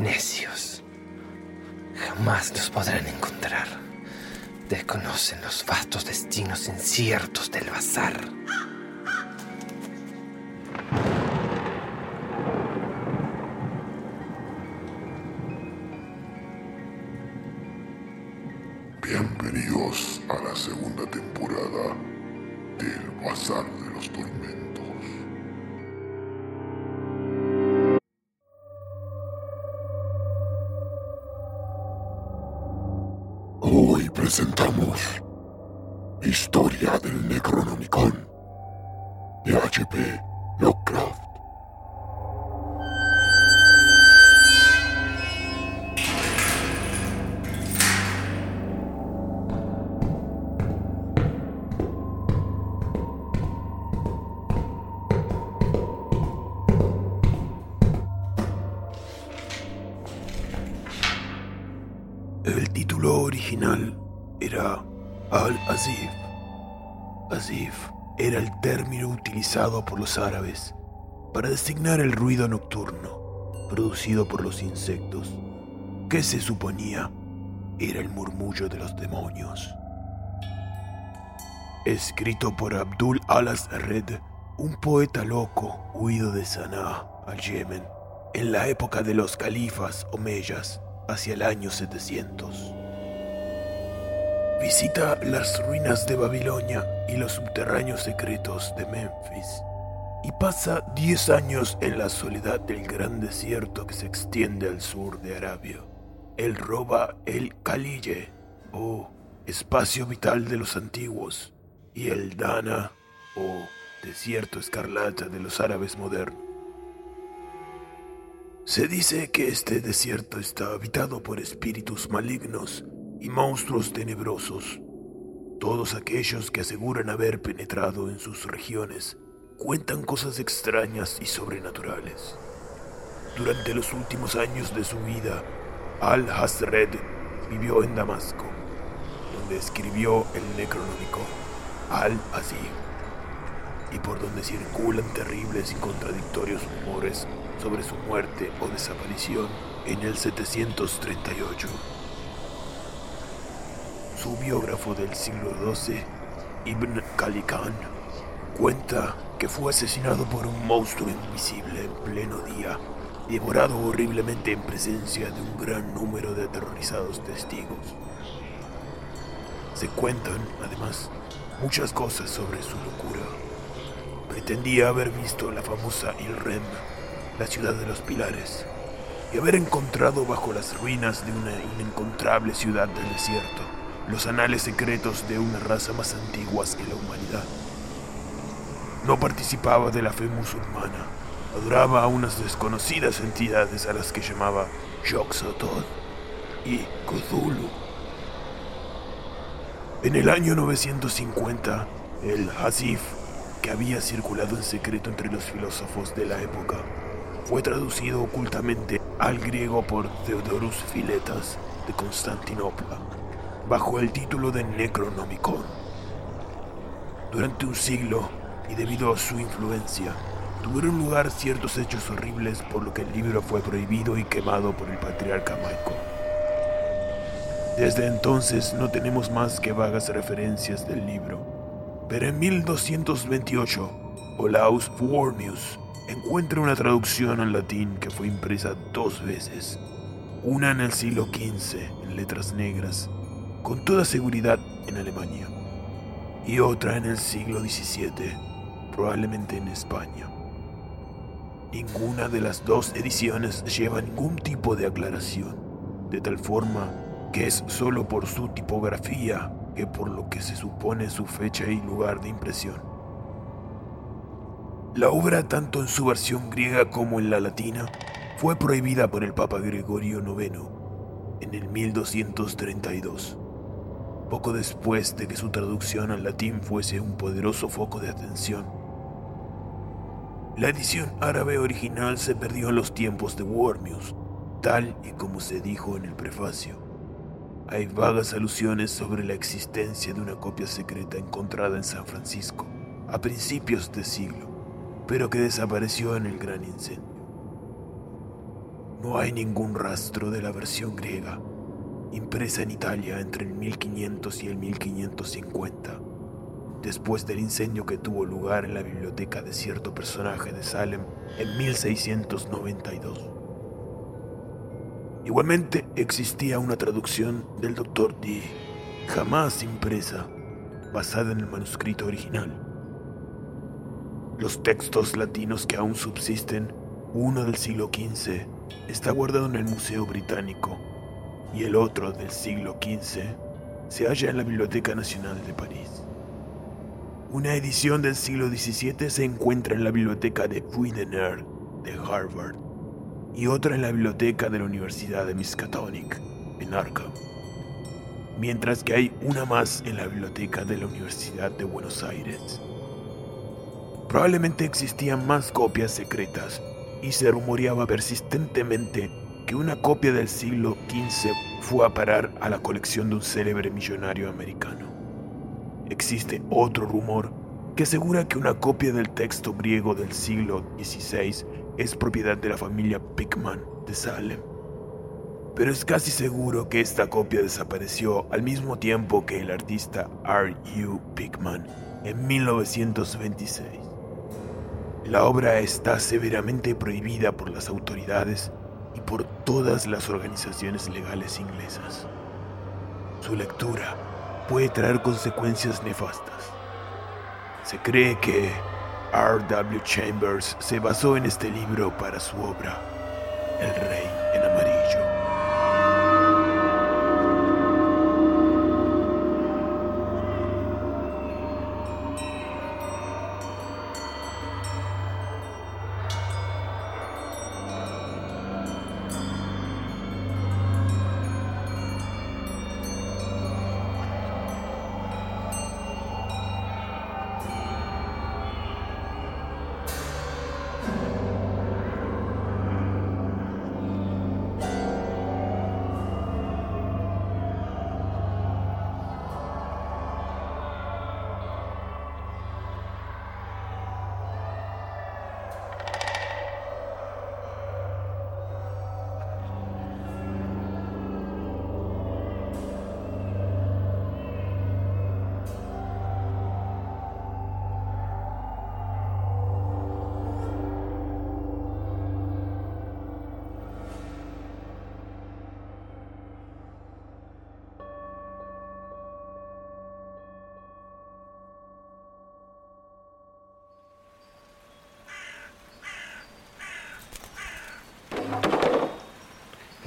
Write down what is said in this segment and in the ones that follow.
Necios. Jamás los podrán encontrar. Desconocen los vastos destinos inciertos del bazar. Bienvenidos a la segunda temporada del Bazar presentamos Historia del Necronomicon de H.P. Lovecraft. El título original era Al-Azif. Azif era el término utilizado por los árabes para designar el ruido nocturno producido por los insectos, que se suponía era el murmullo de los demonios. Escrito por Abdul al-Azred, un poeta loco huido de Sanaa al Yemen en la época de los califas omeyas hacia el año 700. Visita las ruinas de Babilonia y los subterráneos secretos de Memphis y pasa 10 años en la soledad del gran desierto que se extiende al sur de Arabia. Él roba el Khalije, o espacio vital de los antiguos, y el Dana, o desierto escarlata de los árabes modernos. Se dice que este desierto está habitado por espíritus malignos y monstruos tenebrosos. Todos aquellos que aseguran haber penetrado en sus regiones cuentan cosas extrañas y sobrenaturales. Durante los últimos años de su vida, Al-Hasred vivió en Damasco, donde escribió el Necronómico Al-Azim, y por donde circulan terribles y contradictorios rumores sobre su muerte o desaparición en el 738. Su biógrafo del siglo XII, Ibn Khalikan, cuenta que fue asesinado por un monstruo invisible en pleno día, devorado horriblemente en presencia de un gran número de aterrorizados testigos. Se cuentan, además, muchas cosas sobre su locura. Pretendía haber visto la famosa Ilrem, la ciudad de los pilares, y haber encontrado bajo las ruinas de una inencontrable ciudad del desierto los anales secretos de una raza más antiguas que la humanidad. No participaba de la fe musulmana, adoraba a unas desconocidas entidades a las que llamaba Yoxotot y Cthulhu. En el año 950, el Hasif, que había circulado en secreto entre los filósofos de la época, fue traducido ocultamente al griego por Theodorus Filetas de Constantinopla, bajo el título de Necronomicon. Durante un siglo, y debido a su influencia, tuvieron lugar ciertos hechos horribles por lo que el libro fue prohibido y quemado por el patriarca Michael. Desde entonces no tenemos más que vagas referencias del libro, pero en 1228, Olaus Wormius encuentra una traducción al latín que fue impresa dos veces, una en el siglo XV en letras negras, con toda seguridad en Alemania, y otra en el siglo XVII, probablemente en España. Ninguna de las dos ediciones lleva ningún tipo de aclaración, de tal forma que es solo por su tipografía que por lo que se supone su fecha y lugar de impresión. La obra, tanto en su versión griega como en la latina, fue prohibida por el Papa Gregorio IX en el 1232, poco después de que su traducción al latín fuese un poderoso foco de atención. La edición árabe original se perdió en los tiempos de Wormius, tal y como se dijo en el prefacio. Hay vagas alusiones sobre la existencia de una copia secreta encontrada en San Francisco a principios de siglo, pero que desapareció en el gran incendio. No hay ningún rastro de la versión griega, impresa en Italia entre el 1500 y el 1550, después del incendio que tuvo lugar en la biblioteca de cierto personaje de Salem en 1692. Igualmente existía una traducción del Dr. Dee, jamás impresa, basada en el manuscrito original. Los textos latinos que aún subsisten, uno del siglo XV está guardado en el Museo Británico y el otro del siglo XV se halla en la Biblioteca Nacional de París. Una edición del siglo XVII se encuentra en la Biblioteca de Widener de Harvard y otra en la Biblioteca de la Universidad de Miskatonic en Arkham, mientras que hay una más en la Biblioteca de la Universidad de Buenos Aires. Probablemente existían más copias secretas y se rumoreaba persistentemente que una copia del siglo XV fue a parar a la colección de un célebre millonario americano. Existe otro rumor que asegura que una copia del texto griego del siglo XVI es propiedad de la familia Pickman de Salem. Pero es casi seguro que esta copia desapareció al mismo tiempo que el artista R. U. Pickman en 1926. La obra está severamente prohibida por las autoridades y por todas las organizaciones legales inglesas. Su lectura puede traer consecuencias nefastas. Se cree que R. W. Chambers se basó en este libro para su obra, El Rey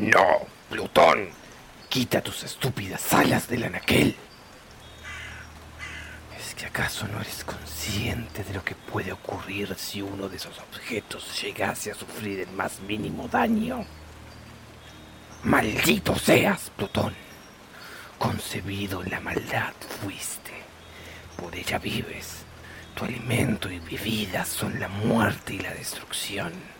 No, Plutón. Quita tus estúpidas alas del anaquel. ¿Es que acaso no eres consciente de lo que puede ocurrir si uno de esos objetos llegase a sufrir el más mínimo daño? Maldito seas, Plutón. Concebido en la maldad fuiste. Por ella vives. Tu alimento y bebida son la muerte y la destrucción.